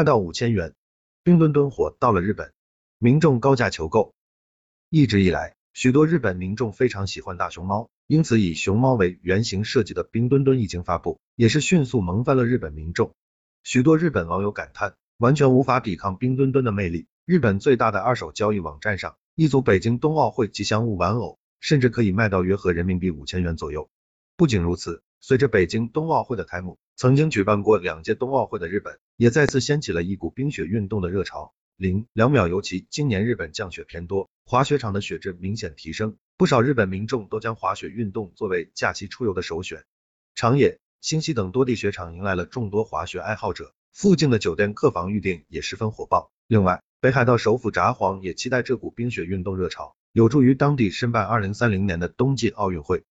卖到五千元。冰墩墩火到了日本，民众高价求购。一直以来，许多日本民众非常喜欢大熊猫，因此以熊猫为原型设计的冰墩墩一经发布，也是迅速萌翻了日本民众。许多日本网友感叹，完全无法抵抗冰墩墩的魅力。日本最大的二手交易网站上，一组北京冬奥会吉祥物玩偶，甚至可以卖到约合人民币五千元左右。不仅如此，随着北京冬奥会的开幕，曾经举办过两届冬奥会的日本，也再次掀起了一股冰雪运动的热潮。零两秒尤其，今年日本降雪偏多，滑雪场的雪质明显提升，不少日本民众都将滑雪运动作为假期出游的首选。长野、新西等多地雪场迎来了众多滑雪爱好者，附近的酒店客房预订也十分火爆。另外，北海道首府札幌也期待这股冰雪运动热潮，有助于当地申办二零三零年的冬季奥运会。